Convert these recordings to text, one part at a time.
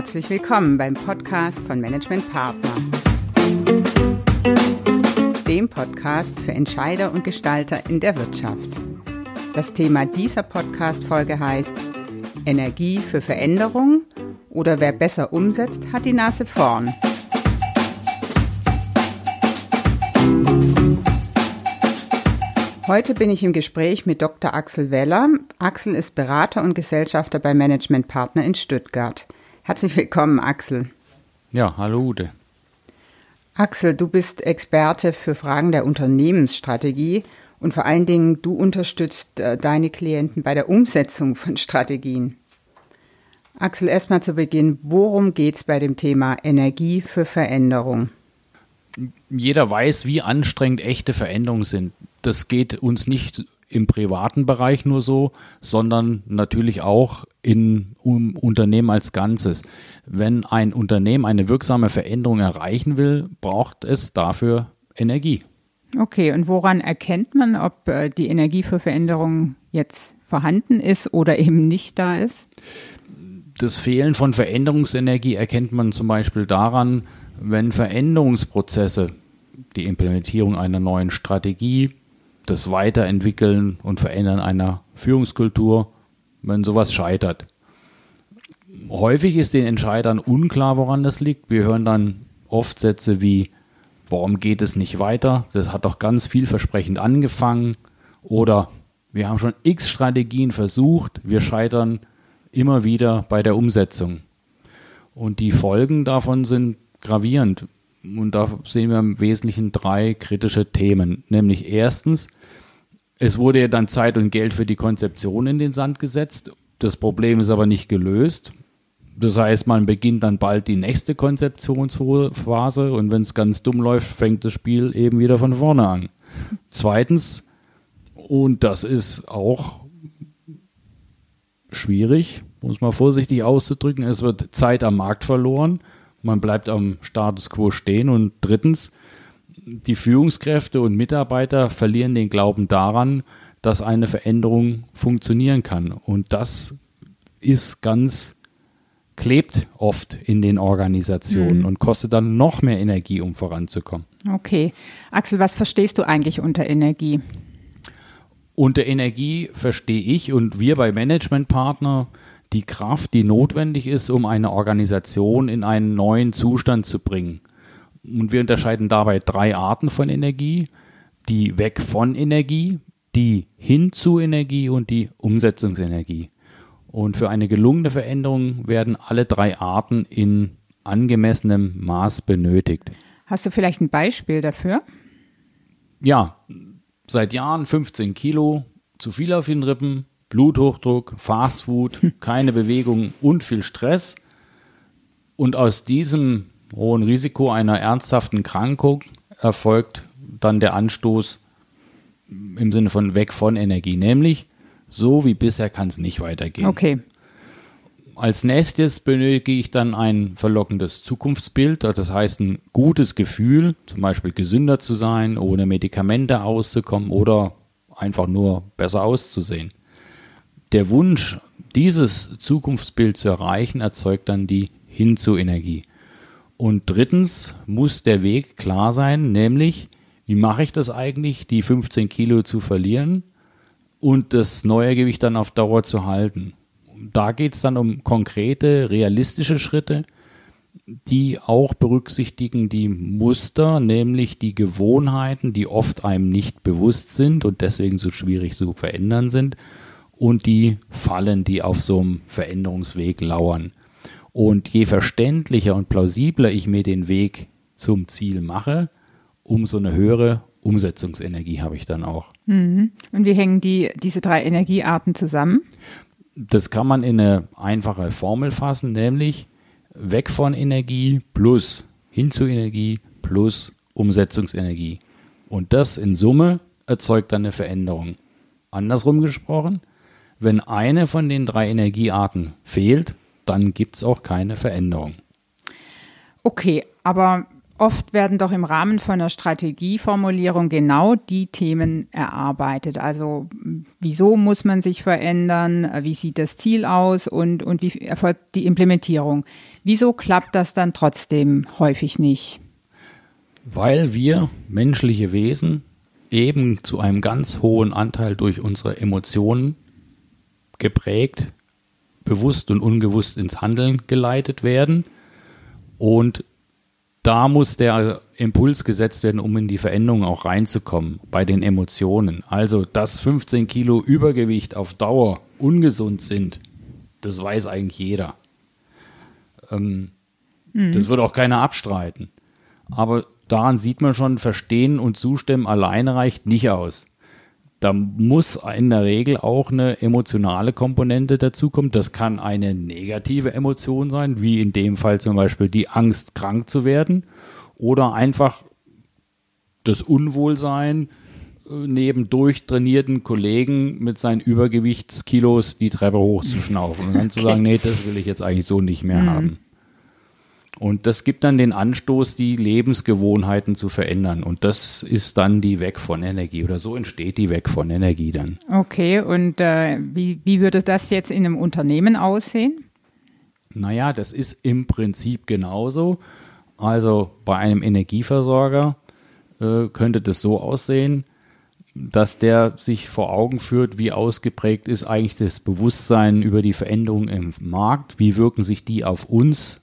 Herzlich willkommen beim Podcast von Management Partner. Dem Podcast für Entscheider und Gestalter in der Wirtschaft. Das Thema dieser Podcast-Folge heißt Energie für Veränderung oder wer besser umsetzt, hat die Nase vorn. Heute bin ich im Gespräch mit Dr. Axel Weller. Axel ist Berater und Gesellschafter bei Management Partner in Stuttgart. Herzlich willkommen, Axel. Ja, hallo Ute. Axel, du bist Experte für Fragen der Unternehmensstrategie und vor allen Dingen du unterstützt äh, deine Klienten bei der Umsetzung von Strategien. Axel, erstmal zu Beginn, worum geht es bei dem Thema Energie für Veränderung? Jeder weiß, wie anstrengend echte Veränderungen sind das geht uns nicht im privaten Bereich nur so, sondern natürlich auch in um Unternehmen als Ganzes. Wenn ein Unternehmen eine wirksame Veränderung erreichen will, braucht es dafür Energie. Okay, und woran erkennt man, ob äh, die Energie für Veränderung jetzt vorhanden ist oder eben nicht da ist? Das Fehlen von Veränderungsenergie erkennt man zum Beispiel daran, wenn Veränderungsprozesse, die Implementierung einer neuen Strategie, das Weiterentwickeln und Verändern einer Führungskultur, wenn sowas scheitert. Häufig ist den Entscheidern unklar, woran das liegt. Wir hören dann oft Sätze wie, warum geht es nicht weiter? Das hat doch ganz vielversprechend angefangen. Oder wir haben schon x Strategien versucht, wir scheitern immer wieder bei der Umsetzung. Und die Folgen davon sind gravierend. Und da sehen wir im Wesentlichen drei kritische Themen. Nämlich erstens, es wurde ja dann Zeit und Geld für die Konzeption in den Sand gesetzt. Das Problem ist aber nicht gelöst. Das heißt, man beginnt dann bald die nächste Konzeptionsphase und wenn es ganz dumm läuft, fängt das Spiel eben wieder von vorne an. Zweitens, und das ist auch schwierig, muss man vorsichtig auszudrücken, es wird Zeit am Markt verloren man bleibt am Status quo stehen. Und drittens, die Führungskräfte und Mitarbeiter verlieren den Glauben daran, dass eine Veränderung funktionieren kann. Und das ist ganz, klebt oft in den Organisationen mhm. und kostet dann noch mehr Energie, um voranzukommen. Okay. Axel, was verstehst du eigentlich unter Energie? Unter Energie verstehe ich und wir bei Managementpartner die Kraft, die notwendig ist, um eine Organisation in einen neuen Zustand zu bringen. Und wir unterscheiden dabei drei Arten von Energie. Die weg von Energie, die hin zu Energie und die Umsetzungsenergie. Und für eine gelungene Veränderung werden alle drei Arten in angemessenem Maß benötigt. Hast du vielleicht ein Beispiel dafür? Ja, seit Jahren 15 Kilo zu viel auf den Rippen, Bluthochdruck, Fastfood, keine Bewegung und viel Stress. Und aus diesem hohen Risiko einer ernsthaften Krankung erfolgt dann der Anstoß im Sinne von weg von Energie, nämlich so wie bisher kann es nicht weitergehen. Okay. Als nächstes benötige ich dann ein verlockendes Zukunftsbild, das heißt ein gutes Gefühl, zum Beispiel gesünder zu sein, ohne Medikamente auszukommen oder einfach nur besser auszusehen der Wunsch, dieses Zukunftsbild zu erreichen, erzeugt dann die Hinzu-Energie. Und drittens muss der Weg klar sein, nämlich, wie mache ich das eigentlich, die 15 Kilo zu verlieren und das neue Gewicht dann auf Dauer zu halten. Da geht es dann um konkrete, realistische Schritte, die auch berücksichtigen die Muster, nämlich die Gewohnheiten, die oft einem nicht bewusst sind und deswegen so schwierig zu verändern sind und die Fallen, die auf so einem Veränderungsweg lauern. Und je verständlicher und plausibler ich mir den Weg zum Ziel mache, umso eine höhere Umsetzungsenergie habe ich dann auch. Mhm. Und wie hängen die, diese drei Energiearten zusammen? Das kann man in eine einfache Formel fassen, nämlich weg von Energie plus hin zu Energie plus Umsetzungsenergie. Und das in Summe erzeugt dann eine Veränderung. Andersrum gesprochen, wenn eine von den drei Energiearten fehlt, dann gibt es auch keine Veränderung. Okay, aber Oft werden doch im Rahmen von einer Strategieformulierung genau die Themen erarbeitet. Also wieso muss man sich verändern, wie sieht das Ziel aus und, und wie erfolgt die Implementierung. Wieso klappt das dann trotzdem häufig nicht? Weil wir menschliche Wesen eben zu einem ganz hohen Anteil durch unsere Emotionen geprägt, bewusst und ungewusst ins Handeln geleitet werden. Und da muss der Impuls gesetzt werden, um in die Veränderung auch reinzukommen bei den Emotionen. Also, dass 15 Kilo Übergewicht auf Dauer ungesund sind, das weiß eigentlich jeder. Ähm, mhm. Das wird auch keiner abstreiten. Aber daran sieht man schon, Verstehen und Zustimmen alleine reicht nicht aus. Da muss in der Regel auch eine emotionale Komponente dazukommen. Das kann eine negative Emotion sein, wie in dem Fall zum Beispiel die Angst, krank zu werden, oder einfach das Unwohlsein, äh, neben durchtrainierten Kollegen mit seinen Übergewichtskilos die Treppe hochzuschnaufen und dann zu sagen, nee, das will ich jetzt eigentlich so nicht mehr mhm. haben. Und das gibt dann den Anstoß, die Lebensgewohnheiten zu verändern. Und das ist dann die Weg von Energie oder so entsteht die Weg von Energie dann. Okay, und äh, wie, wie würde das jetzt in einem Unternehmen aussehen? Naja, das ist im Prinzip genauso. Also bei einem Energieversorger äh, könnte das so aussehen, dass der sich vor Augen führt, wie ausgeprägt ist eigentlich das Bewusstsein über die Veränderungen im Markt, wie wirken sich die auf uns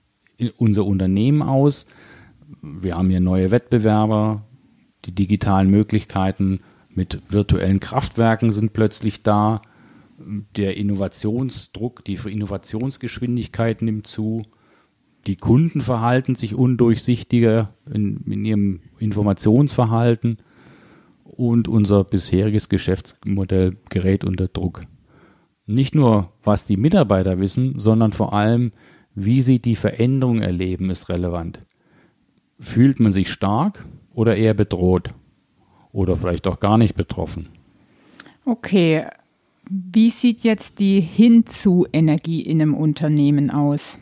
unser Unternehmen aus. Wir haben hier neue Wettbewerber, die digitalen Möglichkeiten mit virtuellen Kraftwerken sind plötzlich da. Der Innovationsdruck, die Innovationsgeschwindigkeit nimmt zu. Die Kunden verhalten sich undurchsichtiger in, in ihrem Informationsverhalten und unser bisheriges Geschäftsmodell gerät unter Druck. Nicht nur, was die Mitarbeiter wissen, sondern vor allem, wie sie die Veränderung erleben, ist relevant. Fühlt man sich stark oder eher bedroht? Oder vielleicht auch gar nicht betroffen? Okay. Wie sieht jetzt die Hinzu-Energie in einem Unternehmen aus?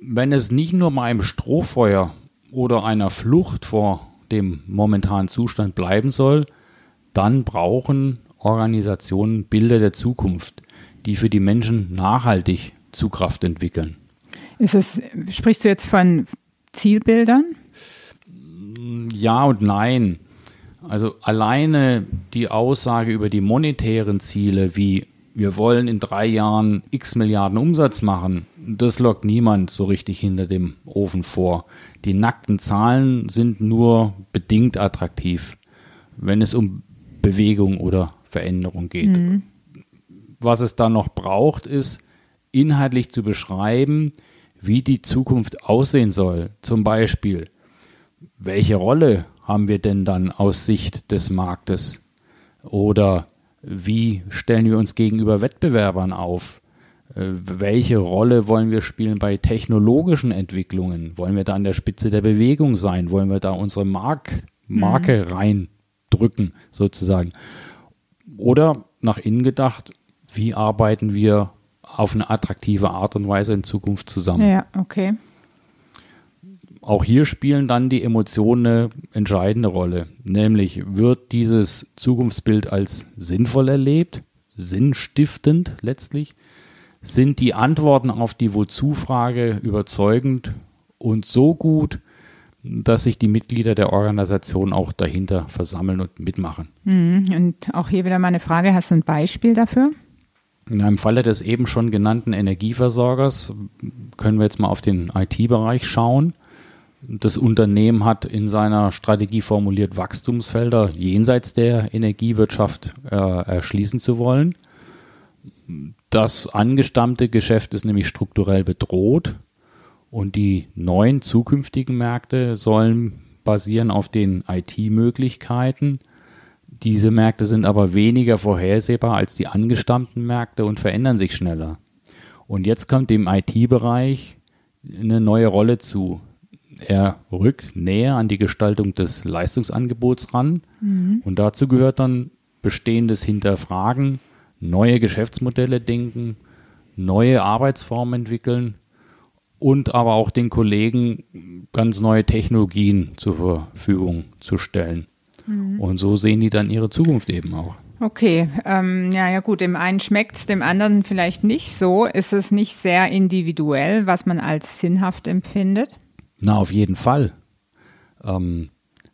Wenn es nicht nur bei einem Strohfeuer oder einer Flucht vor dem momentanen Zustand bleiben soll, dann brauchen Organisationen Bilder der Zukunft, die für die Menschen nachhaltig Zugkraft entwickeln. Ist es, sprichst du jetzt von Zielbildern? Ja und nein. Also alleine die Aussage über die monetären Ziele, wie wir wollen in drei Jahren x Milliarden Umsatz machen, das lockt niemand so richtig hinter dem Ofen vor. Die nackten Zahlen sind nur bedingt attraktiv, wenn es um Bewegung oder Veränderung geht. Mhm. Was es da noch braucht, ist inhaltlich zu beschreiben, wie die Zukunft aussehen soll. Zum Beispiel, welche Rolle haben wir denn dann aus Sicht des Marktes? Oder wie stellen wir uns gegenüber Wettbewerbern auf? Äh, welche Rolle wollen wir spielen bei technologischen Entwicklungen? Wollen wir da an der Spitze der Bewegung sein? Wollen wir da unsere Mark Marke mhm. reindrücken, sozusagen? Oder nach innen gedacht, wie arbeiten wir auf eine attraktive Art und Weise in Zukunft zusammen. Ja, okay. Auch hier spielen dann die Emotionen eine entscheidende Rolle. Nämlich wird dieses Zukunftsbild als sinnvoll erlebt, sinnstiftend letztlich? Sind die Antworten auf die Wozu-Frage überzeugend und so gut, dass sich die Mitglieder der Organisation auch dahinter versammeln und mitmachen? Mhm. Und auch hier wieder meine Frage, hast du ein Beispiel dafür? Na, Im Falle des eben schon genannten Energieversorgers können wir jetzt mal auf den IT-Bereich schauen. Das Unternehmen hat in seiner Strategie formuliert, Wachstumsfelder jenseits der Energiewirtschaft äh, erschließen zu wollen. Das angestammte Geschäft ist nämlich strukturell bedroht und die neuen zukünftigen Märkte sollen basieren auf den IT-Möglichkeiten diese Märkte sind aber weniger vorhersehbar als die angestammten Märkte und verändern sich schneller. Und jetzt kommt dem IT-Bereich eine neue Rolle zu. Er rückt näher an die Gestaltung des Leistungsangebots ran mhm. und dazu gehört dann bestehendes Hinterfragen, neue Geschäftsmodelle denken, neue Arbeitsformen entwickeln und aber auch den Kollegen ganz neue Technologien zur Verfügung zu stellen. Mhm. Und so sehen die dann ihre Zukunft eben auch. Okay, ähm, ja, ja gut, dem einen schmeckt es, dem anderen vielleicht nicht so. Ist es nicht sehr individuell, was man als sinnhaft empfindet? Na, auf jeden Fall. Ähm,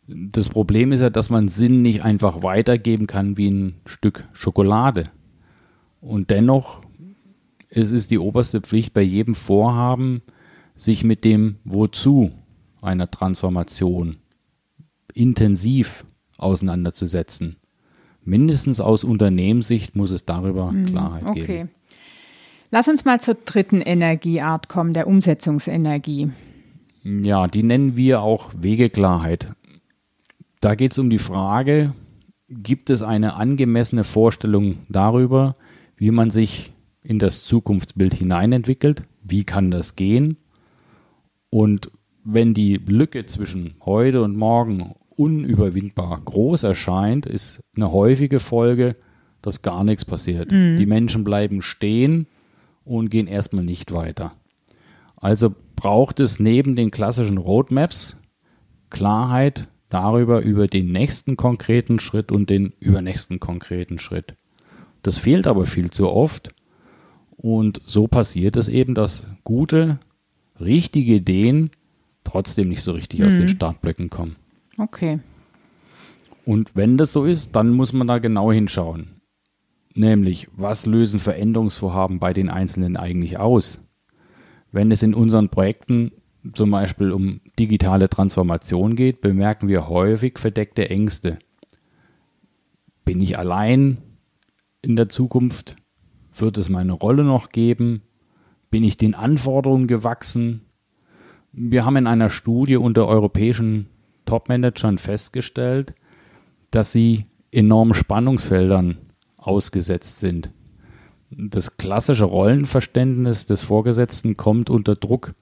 das Problem ist ja, dass man Sinn nicht einfach weitergeben kann wie ein Stück Schokolade. Und dennoch es ist die oberste Pflicht bei jedem Vorhaben, sich mit dem Wozu einer Transformation intensiv auseinanderzusetzen. Mindestens aus Unternehmenssicht muss es darüber hm, Klarheit okay. geben. Lass uns mal zur dritten Energieart kommen, der Umsetzungsenergie. Ja, die nennen wir auch Wegeklarheit. Da geht es um die Frage, gibt es eine angemessene Vorstellung darüber, wie man sich in das Zukunftsbild hineinentwickelt? Wie kann das gehen? Und wenn die Lücke zwischen heute und morgen unüberwindbar groß erscheint, ist eine häufige Folge, dass gar nichts passiert. Mhm. Die Menschen bleiben stehen und gehen erstmal nicht weiter. Also braucht es neben den klassischen Roadmaps Klarheit darüber, über den nächsten konkreten Schritt und den übernächsten konkreten Schritt. Das fehlt aber viel zu oft. Und so passiert es eben, dass gute, richtige Ideen trotzdem nicht so richtig mhm. aus den mhm. Startblöcken kommen. Okay. Und wenn das so ist, dann muss man da genau hinschauen. Nämlich, was lösen Veränderungsvorhaben bei den Einzelnen eigentlich aus? Wenn es in unseren Projekten zum Beispiel um digitale Transformation geht, bemerken wir häufig verdeckte Ängste. Bin ich allein in der Zukunft? Wird es meine Rolle noch geben? Bin ich den Anforderungen gewachsen? Wir haben in einer Studie unter europäischen Topmanagern festgestellt, dass sie enormen Spannungsfeldern ausgesetzt sind. Das klassische Rollenverständnis des Vorgesetzten kommt unter Druck.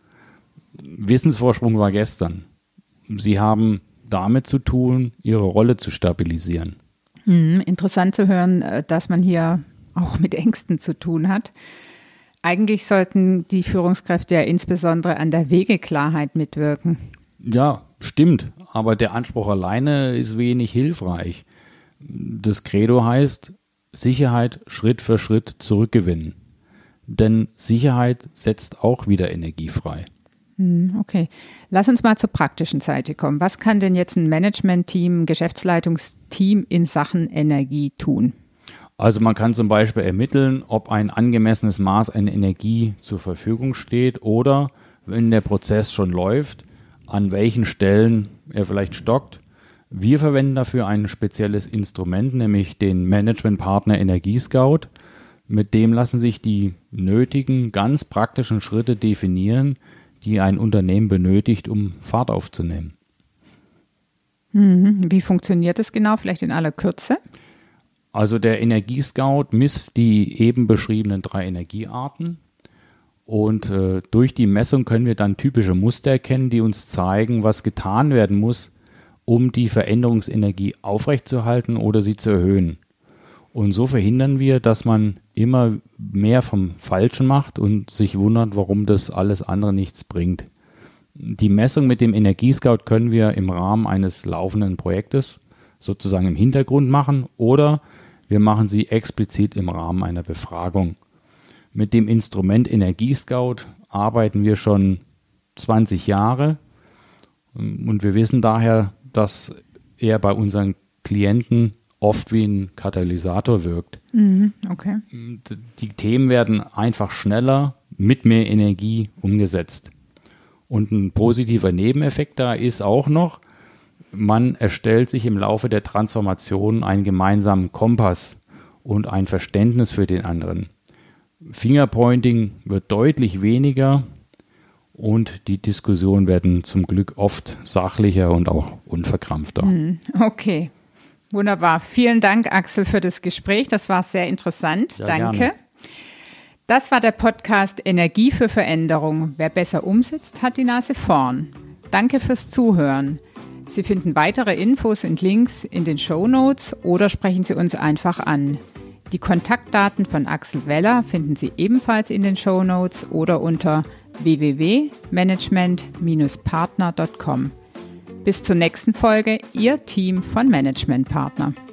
Wissensvorsprung war gestern. Sie haben damit zu tun, ihre Rolle zu stabilisieren. Hm, interessant zu hören, äh, dass man hier auch mit Ängsten zu tun hat. Eigentlich sollten die Führungskräfte ja insbesondere an der Wegeklarheit mitwirken. Ja, stimmt. Aber der Anspruch alleine ist wenig hilfreich. Das Credo heißt, Sicherheit Schritt für Schritt zurückgewinnen. Denn Sicherheit setzt auch wieder Energie frei. Hm, okay. Lass uns mal zur praktischen Seite kommen. Was kann denn jetzt ein Management-Team, Geschäftsleitungsteam in Sachen Energie tun? Also man kann zum Beispiel ermitteln, ob ein angemessenes Maß an Energie zur Verfügung steht oder, wenn der Prozess schon läuft, an welchen Stellen er vielleicht stockt. Wir verwenden dafür ein spezielles Instrument, nämlich den Managementpartner Energiescout. Mit dem lassen sich die nötigen, ganz praktischen Schritte definieren, die ein Unternehmen benötigt, um Fahrt aufzunehmen. Mhm. Wie funktioniert das genau? Vielleicht in aller Kürze? Also der Energiescout misst die eben beschriebenen drei Energiearten und äh, durch die Messung können wir dann typische Muster erkennen, die uns zeigen, was getan werden muss, um die Veränderungsenergie aufrechtzuerhalten oder sie zu erhöhen. Und so verhindern wir, dass man immer mehr vom Falschen macht und sich wundert, warum das alles andere nichts bringt. Die Messung mit dem Energiescout können wir im Rahmen eines laufenden Projektes sozusagen im Hintergrund machen oder wir machen sie explizit im Rahmen einer Befragung. Mit dem Instrument Energiescout arbeiten wir schon 20 Jahre und wir wissen daher, dass er bei unseren Klienten oft wie ein Katalysator wirkt. Mhm, okay. Die Themen werden einfach schneller mit mehr Energie umgesetzt. Und ein positiver Nebeneffekt da ist auch noch, man erstellt sich im Laufe der Transformation einen gemeinsamen Kompass und ein Verständnis für den anderen. Fingerpointing wird deutlich weniger und die Diskussionen werden zum Glück oft sachlicher und auch unverkrampfter. Hm, okay, wunderbar. Vielen Dank, Axel, für das Gespräch. Das war sehr interessant. Ja, Danke. Gerne. Das war der Podcast Energie für Veränderung. Wer besser umsetzt, hat die Nase vorn. Danke fürs Zuhören. Sie finden weitere Infos und Links in den Show Notes oder sprechen Sie uns einfach an. Die Kontaktdaten von Axel Weller finden Sie ebenfalls in den Show Notes oder unter www.management-partner.com. Bis zur nächsten Folge, Ihr Team von Managementpartner. Partner.